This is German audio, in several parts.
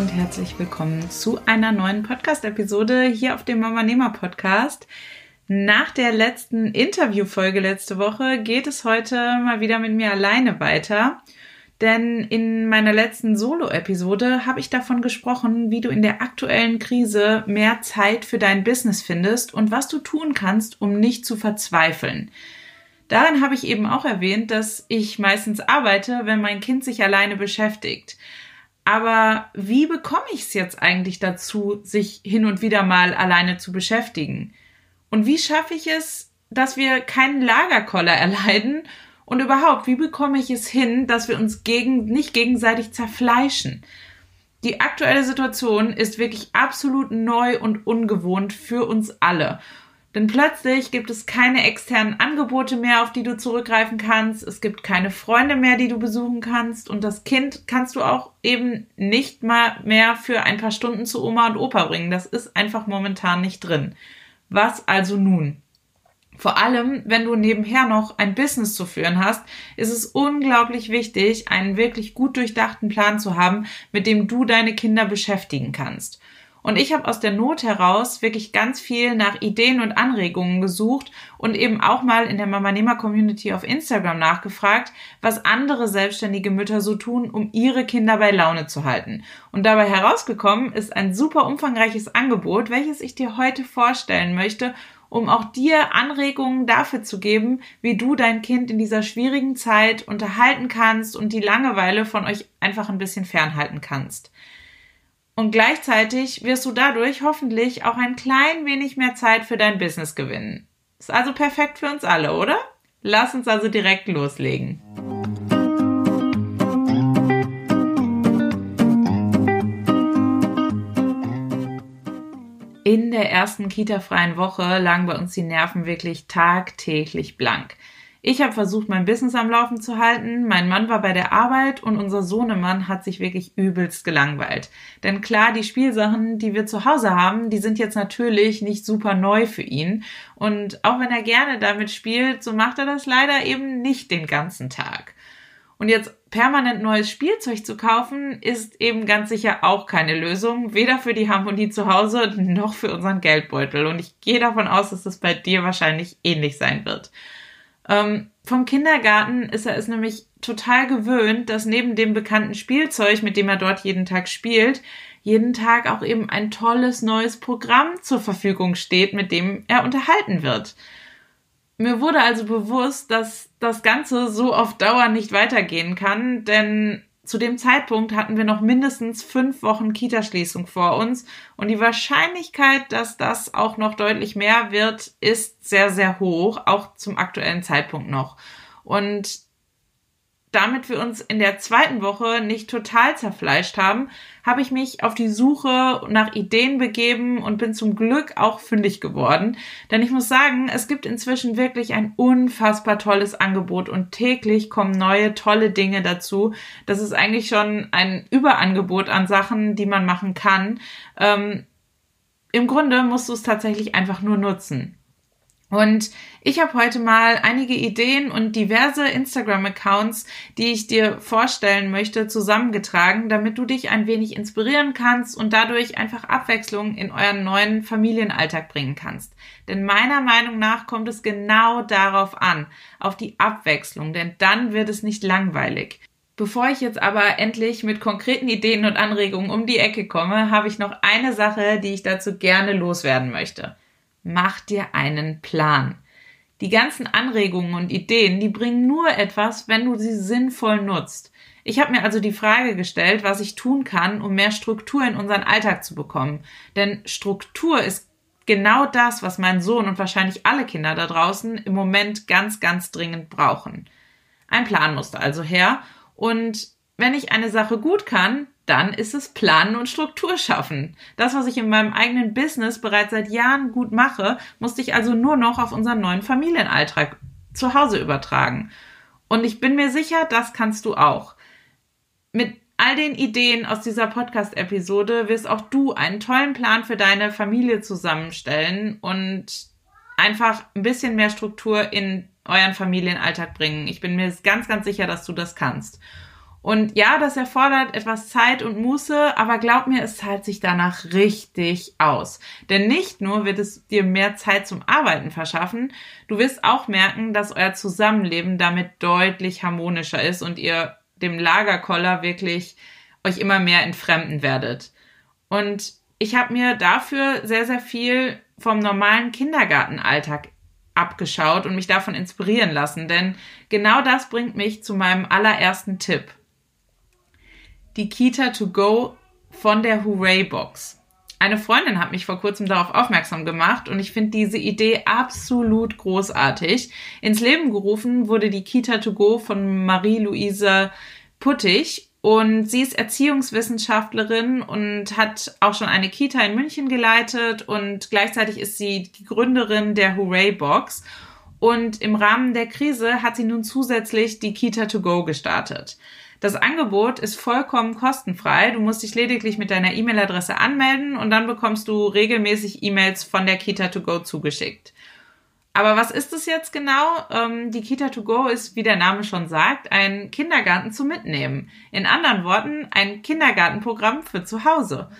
Und herzlich willkommen zu einer neuen Podcast-Episode hier auf dem Mama Nehmer Podcast. Nach der letzten Interviewfolge letzte Woche geht es heute mal wieder mit mir alleine weiter. Denn in meiner letzten Solo-Episode habe ich davon gesprochen, wie du in der aktuellen Krise mehr Zeit für dein Business findest und was du tun kannst, um nicht zu verzweifeln. Darin habe ich eben auch erwähnt, dass ich meistens arbeite, wenn mein Kind sich alleine beschäftigt. Aber wie bekomme ich es jetzt eigentlich dazu, sich hin und wieder mal alleine zu beschäftigen? Und wie schaffe ich es, dass wir keinen Lagerkoller erleiden? Und überhaupt, wie bekomme ich es hin, dass wir uns gegen, nicht gegenseitig zerfleischen? Die aktuelle Situation ist wirklich absolut neu und ungewohnt für uns alle. Denn plötzlich gibt es keine externen Angebote mehr, auf die du zurückgreifen kannst. Es gibt keine Freunde mehr, die du besuchen kannst. Und das Kind kannst du auch eben nicht mal mehr für ein paar Stunden zu Oma und Opa bringen. Das ist einfach momentan nicht drin. Was also nun? Vor allem, wenn du nebenher noch ein Business zu führen hast, ist es unglaublich wichtig, einen wirklich gut durchdachten Plan zu haben, mit dem du deine Kinder beschäftigen kannst. Und ich habe aus der Not heraus wirklich ganz viel nach Ideen und Anregungen gesucht und eben auch mal in der Mama Nehmer Community auf Instagram nachgefragt, was andere selbstständige Mütter so tun, um ihre Kinder bei Laune zu halten. Und dabei herausgekommen ist ein super umfangreiches Angebot, welches ich dir heute vorstellen möchte, um auch dir Anregungen dafür zu geben, wie du dein Kind in dieser schwierigen Zeit unterhalten kannst und die Langeweile von euch einfach ein bisschen fernhalten kannst. Und gleichzeitig wirst du dadurch hoffentlich auch ein klein wenig mehr Zeit für dein Business gewinnen. Ist also perfekt für uns alle, oder? Lass uns also direkt loslegen. In der ersten kita-freien Woche lagen bei uns die Nerven wirklich tagtäglich blank. Ich habe versucht, mein Business am Laufen zu halten. Mein Mann war bei der Arbeit und unser Sohnemann hat sich wirklich übelst gelangweilt. Denn klar, die Spielsachen, die wir zu Hause haben, die sind jetzt natürlich nicht super neu für ihn. Und auch wenn er gerne damit spielt, so macht er das leider eben nicht den ganzen Tag. Und jetzt permanent neues Spielzeug zu kaufen, ist eben ganz sicher auch keine Lösung, weder für die Harmonie zu Hause noch für unseren Geldbeutel. Und ich gehe davon aus, dass das bei dir wahrscheinlich ähnlich sein wird. Ähm, vom Kindergarten ist er es nämlich total gewöhnt, dass neben dem bekannten Spielzeug, mit dem er dort jeden Tag spielt, jeden Tag auch eben ein tolles neues Programm zur Verfügung steht, mit dem er unterhalten wird. Mir wurde also bewusst, dass das Ganze so auf Dauer nicht weitergehen kann, denn zu dem Zeitpunkt hatten wir noch mindestens fünf Wochen Kitaschließung vor uns und die Wahrscheinlichkeit, dass das auch noch deutlich mehr wird, ist sehr, sehr hoch, auch zum aktuellen Zeitpunkt noch. Und damit wir uns in der zweiten Woche nicht total zerfleischt haben, habe ich mich auf die Suche nach Ideen begeben und bin zum Glück auch fündig geworden. Denn ich muss sagen, es gibt inzwischen wirklich ein unfassbar tolles Angebot und täglich kommen neue tolle Dinge dazu. Das ist eigentlich schon ein Überangebot an Sachen, die man machen kann. Ähm, Im Grunde musst du es tatsächlich einfach nur nutzen. Und ich habe heute mal einige Ideen und diverse Instagram-Accounts, die ich dir vorstellen möchte, zusammengetragen, damit du dich ein wenig inspirieren kannst und dadurch einfach Abwechslung in euren neuen Familienalltag bringen kannst. Denn meiner Meinung nach kommt es genau darauf an, auf die Abwechslung, denn dann wird es nicht langweilig. Bevor ich jetzt aber endlich mit konkreten Ideen und Anregungen um die Ecke komme, habe ich noch eine Sache, die ich dazu gerne loswerden möchte mach dir einen Plan. Die ganzen Anregungen und Ideen, die bringen nur etwas, wenn du sie sinnvoll nutzt. Ich habe mir also die Frage gestellt, was ich tun kann, um mehr Struktur in unseren Alltag zu bekommen. Denn Struktur ist genau das, was mein Sohn und wahrscheinlich alle Kinder da draußen im Moment ganz, ganz dringend brauchen. Ein Plan musste also her. Und wenn ich eine Sache gut kann, dann ist es Planen und Struktur schaffen. Das, was ich in meinem eigenen Business bereits seit Jahren gut mache, musste ich also nur noch auf unseren neuen Familienalltag zu Hause übertragen. Und ich bin mir sicher, das kannst du auch. Mit all den Ideen aus dieser Podcast-Episode wirst auch du einen tollen Plan für deine Familie zusammenstellen und einfach ein bisschen mehr Struktur in euren Familienalltag bringen. Ich bin mir ganz, ganz sicher, dass du das kannst. Und ja, das erfordert etwas Zeit und Muße, aber glaub mir, es zahlt sich danach richtig aus. Denn nicht nur wird es dir mehr Zeit zum Arbeiten verschaffen, du wirst auch merken, dass euer Zusammenleben damit deutlich harmonischer ist und ihr dem Lagerkoller wirklich euch immer mehr entfremden werdet. Und ich habe mir dafür sehr, sehr viel vom normalen Kindergartenalltag abgeschaut und mich davon inspirieren lassen, denn genau das bringt mich zu meinem allerersten Tipp die Kita to go von der Hooray Box. Eine Freundin hat mich vor kurzem darauf aufmerksam gemacht und ich finde diese Idee absolut großartig. Ins Leben gerufen wurde die Kita to go von Marie-Louise Puttig und sie ist Erziehungswissenschaftlerin und hat auch schon eine Kita in München geleitet und gleichzeitig ist sie die Gründerin der Hooray Box. Und im Rahmen der Krise hat sie nun zusätzlich die Kita to go gestartet. Das Angebot ist vollkommen kostenfrei. Du musst dich lediglich mit deiner E-Mail-Adresse anmelden und dann bekommst du regelmäßig E-Mails von der Kita to go zugeschickt. Aber was ist es jetzt genau? Ähm, die Kita to go ist, wie der Name schon sagt, ein Kindergarten zum Mitnehmen. In anderen Worten, ein Kindergartenprogramm für zu Hause.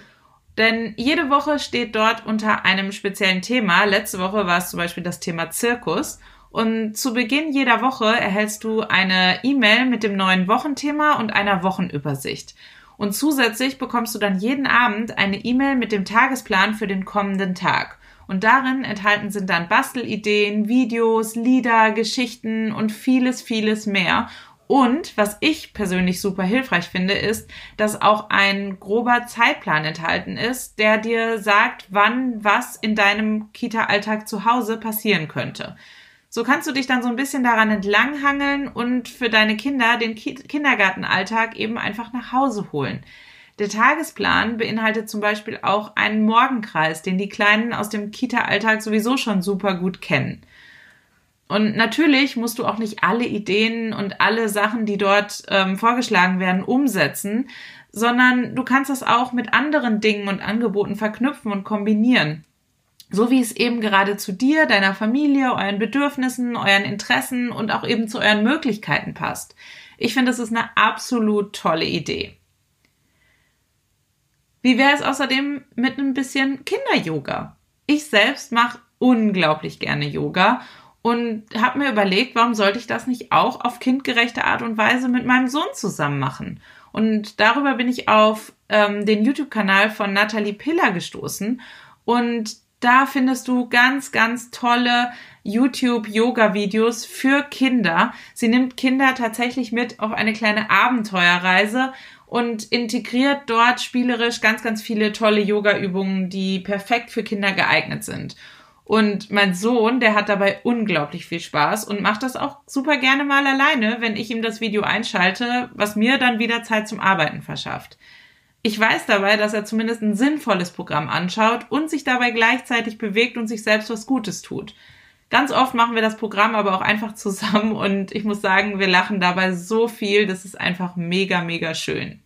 Denn jede Woche steht dort unter einem speziellen Thema. Letzte Woche war es zum Beispiel das Thema Zirkus. Und zu Beginn jeder Woche erhältst du eine E-Mail mit dem neuen Wochenthema und einer Wochenübersicht. Und zusätzlich bekommst du dann jeden Abend eine E-Mail mit dem Tagesplan für den kommenden Tag. Und darin enthalten sind dann Bastelideen, Videos, Lieder, Geschichten und vieles, vieles mehr. Und was ich persönlich super hilfreich finde, ist, dass auch ein grober Zeitplan enthalten ist, der dir sagt, wann was in deinem Kita-Alltag zu Hause passieren könnte. So kannst du dich dann so ein bisschen daran entlanghangeln und für deine Kinder den Ki Kindergartenalltag eben einfach nach Hause holen. Der Tagesplan beinhaltet zum Beispiel auch einen Morgenkreis, den die Kleinen aus dem Kita-Alltag sowieso schon super gut kennen. Und natürlich musst du auch nicht alle Ideen und alle Sachen, die dort ähm, vorgeschlagen werden, umsetzen, sondern du kannst das auch mit anderen Dingen und Angeboten verknüpfen und kombinieren. So wie es eben gerade zu dir, deiner Familie, euren Bedürfnissen, euren Interessen und auch eben zu euren Möglichkeiten passt. Ich finde, das ist eine absolut tolle Idee. Wie wäre es außerdem mit ein bisschen Kinder-Yoga? Ich selbst mache unglaublich gerne Yoga und habe mir überlegt, warum sollte ich das nicht auch auf kindgerechte Art und Weise mit meinem Sohn zusammen machen? Und darüber bin ich auf ähm, den YouTube-Kanal von Nathalie Piller gestoßen und da findest du ganz, ganz tolle YouTube-Yoga-Videos für Kinder. Sie nimmt Kinder tatsächlich mit auf eine kleine Abenteuerreise und integriert dort spielerisch ganz, ganz viele tolle Yoga-Übungen, die perfekt für Kinder geeignet sind. Und mein Sohn, der hat dabei unglaublich viel Spaß und macht das auch super gerne mal alleine, wenn ich ihm das Video einschalte, was mir dann wieder Zeit zum Arbeiten verschafft. Ich weiß dabei, dass er zumindest ein sinnvolles Programm anschaut und sich dabei gleichzeitig bewegt und sich selbst was Gutes tut. Ganz oft machen wir das Programm aber auch einfach zusammen und ich muss sagen, wir lachen dabei so viel, das ist einfach mega, mega schön.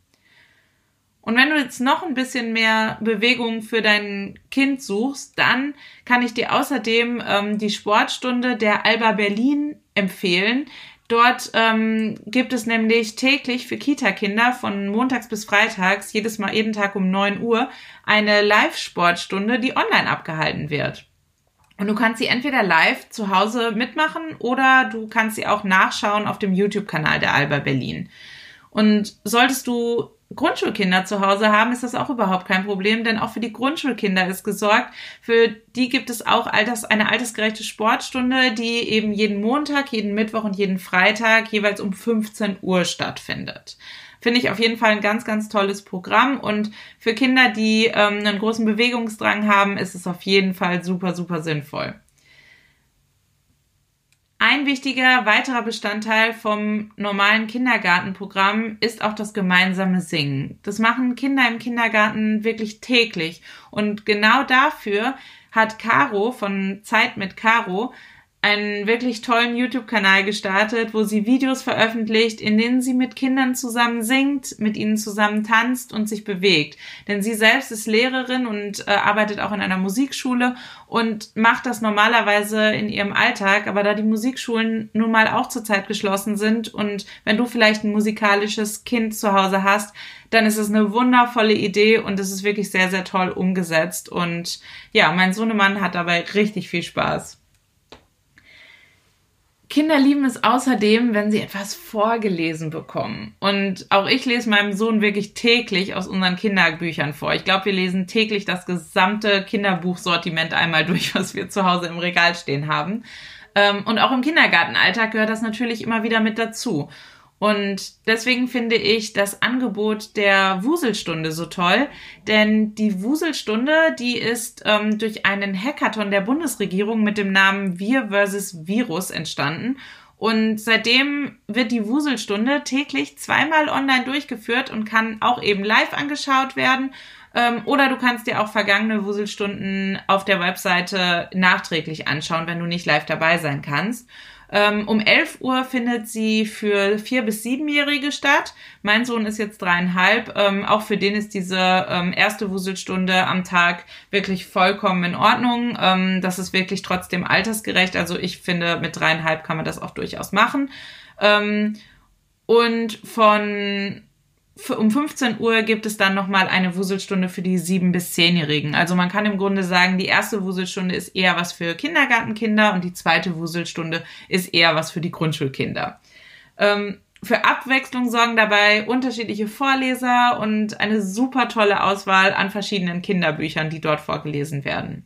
Und wenn du jetzt noch ein bisschen mehr Bewegung für dein Kind suchst, dann kann ich dir außerdem ähm, die Sportstunde der Alba Berlin empfehlen. Dort ähm, gibt es nämlich täglich für Kita-Kinder von montags bis freitags, jedes Mal jeden Tag um 9 Uhr, eine Live-Sportstunde, die online abgehalten wird. Und du kannst sie entweder live zu Hause mitmachen oder du kannst sie auch nachschauen auf dem YouTube-Kanal der Alba Berlin. Und solltest du Grundschulkinder zu Hause haben, ist das auch überhaupt kein Problem, denn auch für die Grundschulkinder ist gesorgt. Für die gibt es auch alters, eine altersgerechte Sportstunde, die eben jeden Montag, jeden Mittwoch und jeden Freitag jeweils um 15 Uhr stattfindet. Finde ich auf jeden Fall ein ganz, ganz tolles Programm. Und für Kinder, die ähm, einen großen Bewegungsdrang haben, ist es auf jeden Fall super, super sinnvoll. Ein wichtiger weiterer Bestandteil vom normalen Kindergartenprogramm ist auch das gemeinsame Singen. Das machen Kinder im Kindergarten wirklich täglich. Und genau dafür hat Caro von Zeit mit Caro einen wirklich tollen YouTube-Kanal gestartet, wo sie Videos veröffentlicht, in denen sie mit Kindern zusammen singt, mit ihnen zusammen tanzt und sich bewegt. Denn sie selbst ist Lehrerin und äh, arbeitet auch in einer Musikschule und macht das normalerweise in ihrem Alltag. Aber da die Musikschulen nun mal auch zurzeit geschlossen sind und wenn du vielleicht ein musikalisches Kind zu Hause hast, dann ist es eine wundervolle Idee und es ist wirklich sehr, sehr toll umgesetzt. Und ja, mein Sohnemann hat dabei richtig viel Spaß. Kinder lieben es außerdem, wenn sie etwas vorgelesen bekommen. Und auch ich lese meinem Sohn wirklich täglich aus unseren Kinderbüchern vor. Ich glaube, wir lesen täglich das gesamte Kinderbuchsortiment einmal durch, was wir zu Hause im Regal stehen haben. Ähm, und auch im Kindergartenalltag gehört das natürlich immer wieder mit dazu. Und deswegen finde ich das Angebot der Wuselstunde so toll, denn die Wuselstunde, die ist ähm, durch einen Hackathon der Bundesregierung mit dem Namen Wir versus Virus entstanden. Und seitdem wird die Wuselstunde täglich zweimal online durchgeführt und kann auch eben live angeschaut werden. Ähm, oder du kannst dir auch vergangene Wuselstunden auf der Webseite nachträglich anschauen, wenn du nicht live dabei sein kannst. Ähm, um 11 Uhr findet sie für vier bis siebenjährige statt. Mein Sohn ist jetzt dreieinhalb. Ähm, auch für den ist diese ähm, erste Wuselstunde am Tag wirklich vollkommen in Ordnung. Ähm, das ist wirklich trotzdem altersgerecht. Also ich finde, mit dreieinhalb kann man das auch durchaus machen. Ähm, und von um 15 Uhr gibt es dann nochmal eine Wuselstunde für die 7- bis 10-Jährigen. Also man kann im Grunde sagen, die erste Wuselstunde ist eher was für Kindergartenkinder und die zweite Wuselstunde ist eher was für die Grundschulkinder. Ähm, für Abwechslung sorgen dabei unterschiedliche Vorleser und eine super tolle Auswahl an verschiedenen Kinderbüchern, die dort vorgelesen werden.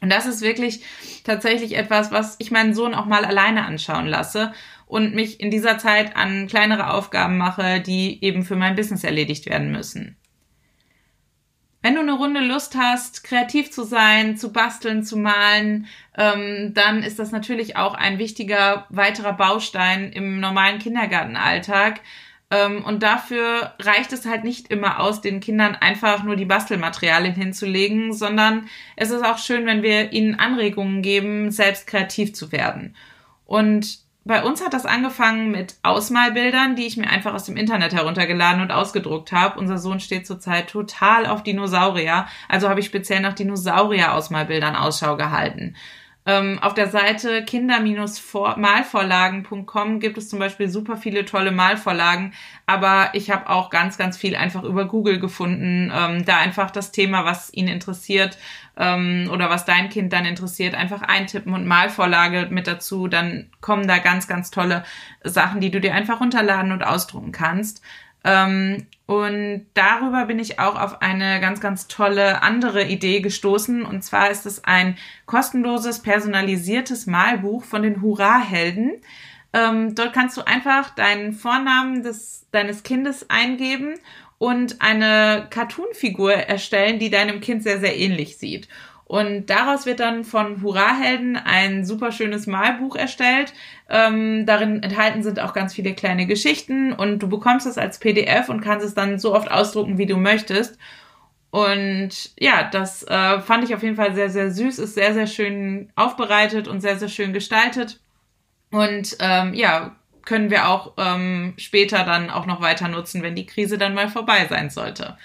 Und das ist wirklich tatsächlich etwas, was ich meinen Sohn auch mal alleine anschauen lasse und mich in dieser Zeit an kleinere Aufgaben mache, die eben für mein Business erledigt werden müssen. Wenn du eine Runde Lust hast, kreativ zu sein, zu basteln, zu malen, ähm, dann ist das natürlich auch ein wichtiger weiterer Baustein im normalen Kindergartenalltag. Ähm, und dafür reicht es halt nicht immer aus, den Kindern einfach nur die Bastelmaterialien hinzulegen, sondern es ist auch schön, wenn wir ihnen Anregungen geben, selbst kreativ zu werden. Und bei uns hat das angefangen mit Ausmalbildern, die ich mir einfach aus dem Internet heruntergeladen und ausgedruckt habe. Unser Sohn steht zurzeit total auf Dinosaurier, also habe ich speziell nach Dinosaurier-Ausmalbildern Ausschau gehalten. Ähm, auf der Seite kinder-malvorlagen.com gibt es zum Beispiel super viele tolle Malvorlagen, aber ich habe auch ganz, ganz viel einfach über Google gefunden, ähm, da einfach das Thema, was ihn interessiert ähm, oder was dein Kind dann interessiert, einfach eintippen und Malvorlage mit dazu, dann kommen da ganz, ganz tolle Sachen, die du dir einfach runterladen und ausdrucken kannst. Ähm, und darüber bin ich auch auf eine ganz, ganz tolle andere Idee gestoßen. Und zwar ist es ein kostenloses, personalisiertes Malbuch von den Hurra-Helden. Ähm, dort kannst du einfach deinen Vornamen des, deines Kindes eingeben und eine Cartoon-Figur erstellen, die deinem Kind sehr, sehr ähnlich sieht. Und daraus wird dann von Hurra-Helden ein super schönes Malbuch erstellt. Ähm, darin enthalten sind auch ganz viele kleine Geschichten und du bekommst es als PDF und kannst es dann so oft ausdrucken, wie du möchtest. Und ja, das äh, fand ich auf jeden Fall sehr, sehr süß, ist sehr, sehr schön aufbereitet und sehr, sehr schön gestaltet. Und ähm, ja, können wir auch ähm, später dann auch noch weiter nutzen, wenn die Krise dann mal vorbei sein sollte.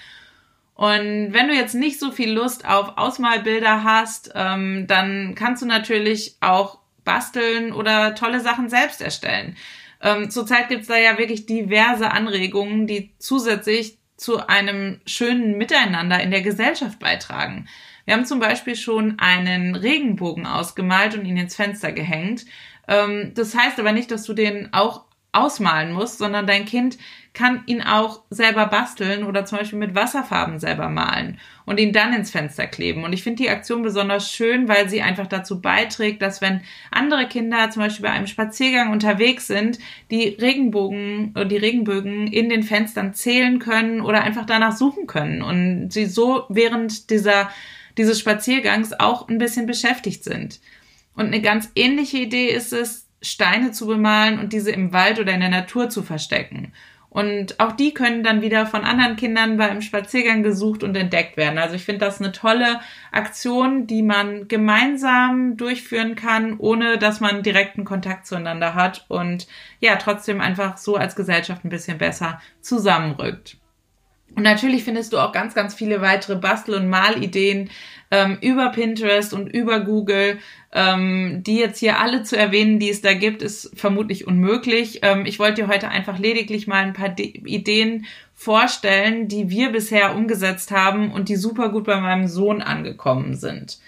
Und wenn du jetzt nicht so viel Lust auf Ausmalbilder hast, ähm, dann kannst du natürlich auch basteln oder tolle Sachen selbst erstellen. Ähm, zurzeit gibt's da ja wirklich diverse Anregungen, die zusätzlich zu einem schönen Miteinander in der Gesellschaft beitragen. Wir haben zum Beispiel schon einen Regenbogen ausgemalt und ihn ins Fenster gehängt. Ähm, das heißt aber nicht, dass du den auch ausmalen musst, sondern dein Kind kann ihn auch selber basteln oder zum Beispiel mit Wasserfarben selber malen und ihn dann ins Fenster kleben. Und ich finde die Aktion besonders schön, weil sie einfach dazu beiträgt, dass wenn andere Kinder zum Beispiel bei einem Spaziergang unterwegs sind, die Regenbogen oder die Regenbögen in den Fenstern zählen können oder einfach danach suchen können und sie so während dieser dieses Spaziergangs auch ein bisschen beschäftigt sind. Und eine ganz ähnliche Idee ist es, Steine zu bemalen und diese im Wald oder in der Natur zu verstecken. Und auch die können dann wieder von anderen Kindern beim Spaziergang gesucht und entdeckt werden. Also ich finde das eine tolle Aktion, die man gemeinsam durchführen kann, ohne dass man direkten Kontakt zueinander hat und ja, trotzdem einfach so als Gesellschaft ein bisschen besser zusammenrückt. Und natürlich findest du auch ganz, ganz viele weitere Bastel- und Malideen ähm, über Pinterest und über Google. Ähm, die jetzt hier alle zu erwähnen, die es da gibt, ist vermutlich unmöglich. Ähm, ich wollte dir heute einfach lediglich mal ein paar De Ideen vorstellen, die wir bisher umgesetzt haben und die super gut bei meinem Sohn angekommen sind.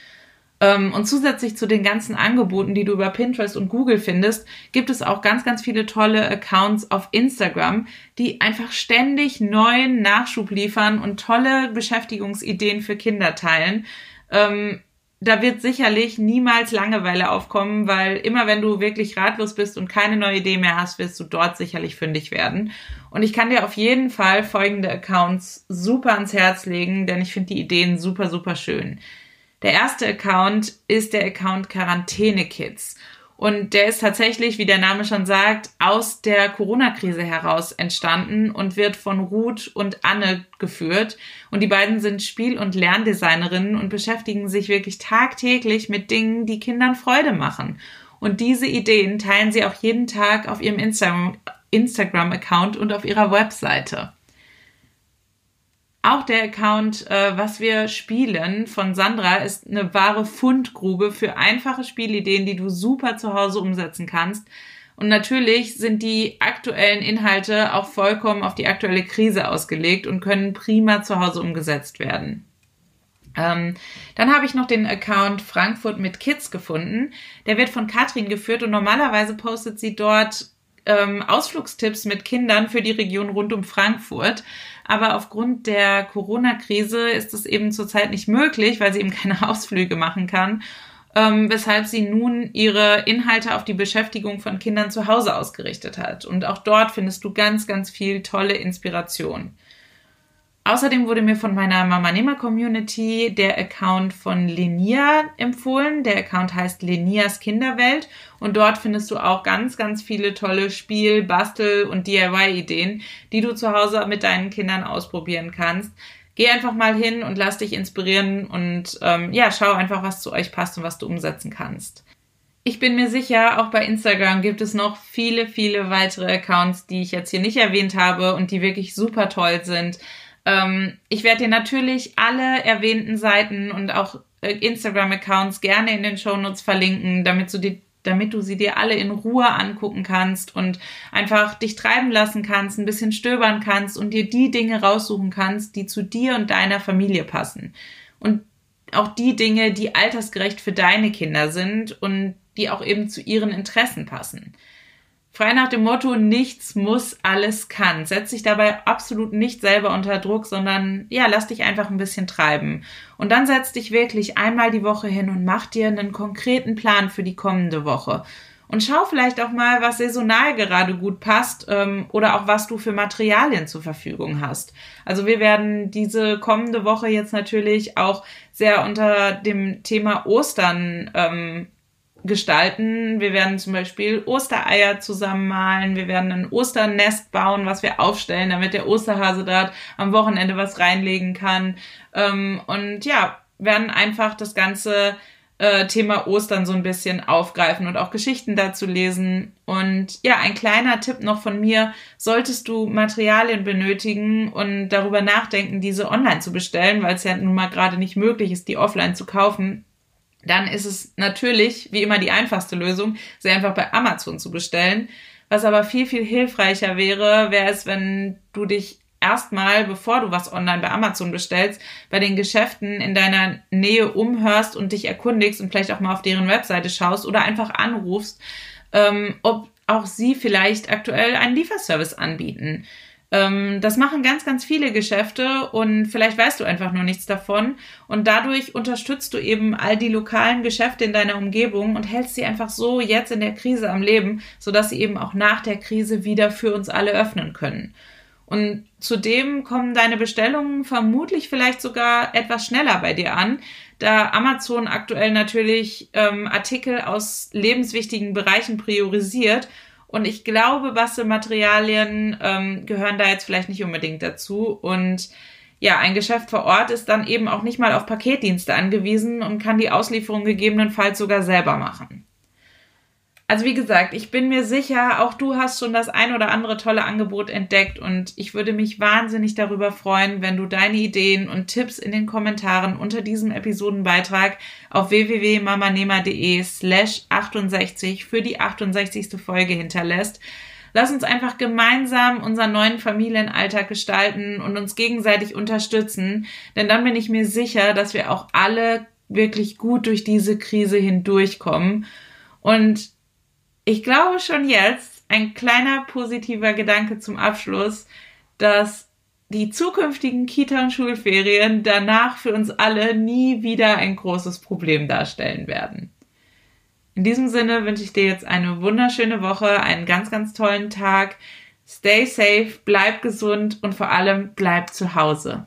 Ähm, und zusätzlich zu den ganzen Angeboten, die du über Pinterest und Google findest, gibt es auch ganz, ganz viele tolle Accounts auf Instagram, die einfach ständig neuen Nachschub liefern und tolle Beschäftigungsideen für Kinder teilen. Ähm, da wird sicherlich niemals Langeweile aufkommen, weil immer wenn du wirklich ratlos bist und keine neue Idee mehr hast, wirst du dort sicherlich fündig werden. Und ich kann dir auf jeden Fall folgende Accounts super ans Herz legen, denn ich finde die Ideen super, super schön. Der erste Account ist der Account Quarantäne Kids. Und der ist tatsächlich, wie der Name schon sagt, aus der Corona-Krise heraus entstanden und wird von Ruth und Anne geführt. Und die beiden sind Spiel- und Lerndesignerinnen und beschäftigen sich wirklich tagtäglich mit Dingen, die Kindern Freude machen. Und diese Ideen teilen sie auch jeden Tag auf ihrem Instagram-Account und auf ihrer Webseite. Auch der Account, äh, was wir spielen von Sandra, ist eine wahre Fundgrube für einfache Spielideen, die du super zu Hause umsetzen kannst. Und natürlich sind die aktuellen Inhalte auch vollkommen auf die aktuelle Krise ausgelegt und können prima zu Hause umgesetzt werden. Ähm, dann habe ich noch den Account Frankfurt mit Kids gefunden. Der wird von Katrin geführt und normalerweise postet sie dort ähm, Ausflugstipps mit Kindern für die Region rund um Frankfurt. Aber aufgrund der Corona-Krise ist es eben zurzeit nicht möglich, weil sie eben keine Ausflüge machen kann. Ähm, weshalb sie nun ihre Inhalte auf die Beschäftigung von Kindern zu Hause ausgerichtet hat. Und auch dort findest du ganz, ganz viel tolle Inspiration. Außerdem wurde mir von meiner Mama Nehmer Community der Account von Lenia empfohlen. Der Account heißt Lenias Kinderwelt und dort findest du auch ganz, ganz viele tolle Spiel-, Bastel- und DIY-Ideen, die du zu Hause mit deinen Kindern ausprobieren kannst. Geh einfach mal hin und lass dich inspirieren und ähm, ja, schau einfach, was zu euch passt und was du umsetzen kannst. Ich bin mir sicher, auch bei Instagram gibt es noch viele, viele weitere Accounts, die ich jetzt hier nicht erwähnt habe und die wirklich super toll sind. Ähm, ich werde dir natürlich alle erwähnten Seiten und auch äh, Instagram-Accounts gerne in den Shownotes verlinken, damit du die damit du sie dir alle in Ruhe angucken kannst und einfach dich treiben lassen kannst, ein bisschen stöbern kannst und dir die Dinge raussuchen kannst, die zu dir und deiner Familie passen. Und auch die Dinge, die altersgerecht für deine Kinder sind und die auch eben zu ihren Interessen passen. Frei nach dem Motto, nichts muss, alles kann. Setz dich dabei absolut nicht selber unter Druck, sondern ja, lass dich einfach ein bisschen treiben. Und dann setz dich wirklich einmal die Woche hin und mach dir einen konkreten Plan für die kommende Woche. Und schau vielleicht auch mal, was saisonal gerade gut passt ähm, oder auch was du für Materialien zur Verfügung hast. Also wir werden diese kommende Woche jetzt natürlich auch sehr unter dem Thema Ostern ähm, gestalten. Wir werden zum Beispiel Ostereier zusammenmalen. Wir werden ein Osternest bauen, was wir aufstellen, damit der Osterhase dort am Wochenende was reinlegen kann. Ähm, und ja, werden einfach das ganze äh, Thema Ostern so ein bisschen aufgreifen und auch Geschichten dazu lesen. Und ja, ein kleiner Tipp noch von mir, solltest du Materialien benötigen und darüber nachdenken, diese online zu bestellen, weil es ja nun mal gerade nicht möglich ist, die offline zu kaufen, dann ist es natürlich, wie immer, die einfachste Lösung, sie einfach bei Amazon zu bestellen. Was aber viel, viel hilfreicher wäre, wäre es, wenn du dich erstmal, bevor du was online bei Amazon bestellst, bei den Geschäften in deiner Nähe umhörst und dich erkundigst und vielleicht auch mal auf deren Webseite schaust oder einfach anrufst, ähm, ob auch sie vielleicht aktuell einen Lieferservice anbieten. Ähm, das machen ganz, ganz viele Geschäfte und vielleicht weißt du einfach nur nichts davon. Und dadurch unterstützt du eben all die lokalen Geschäfte in deiner Umgebung und hältst sie einfach so jetzt in der Krise am Leben, sodass sie eben auch nach der Krise wieder für uns alle öffnen können. Und zudem kommen deine Bestellungen vermutlich vielleicht sogar etwas schneller bei dir an, da Amazon aktuell natürlich ähm, Artikel aus lebenswichtigen Bereichen priorisiert und ich glaube, Bastelmaterialien ähm, gehören da jetzt vielleicht nicht unbedingt dazu. Und ja, ein Geschäft vor Ort ist dann eben auch nicht mal auf Paketdienste angewiesen und kann die Auslieferung gegebenenfalls sogar selber machen. Also wie gesagt, ich bin mir sicher, auch du hast schon das ein oder andere tolle Angebot entdeckt und ich würde mich wahnsinnig darüber freuen, wenn du deine Ideen und Tipps in den Kommentaren unter diesem Episodenbeitrag auf www.mamanema.de slash 68 für die 68. Folge hinterlässt. Lass uns einfach gemeinsam unseren neuen Familienalltag gestalten und uns gegenseitig unterstützen, denn dann bin ich mir sicher, dass wir auch alle wirklich gut durch diese Krise hindurchkommen. Und ich glaube schon jetzt, ein kleiner positiver Gedanke zum Abschluss, dass die zukünftigen Kita- und Schulferien danach für uns alle nie wieder ein großes Problem darstellen werden. In diesem Sinne wünsche ich dir jetzt eine wunderschöne Woche, einen ganz, ganz tollen Tag. Stay safe, bleib gesund und vor allem bleib zu Hause.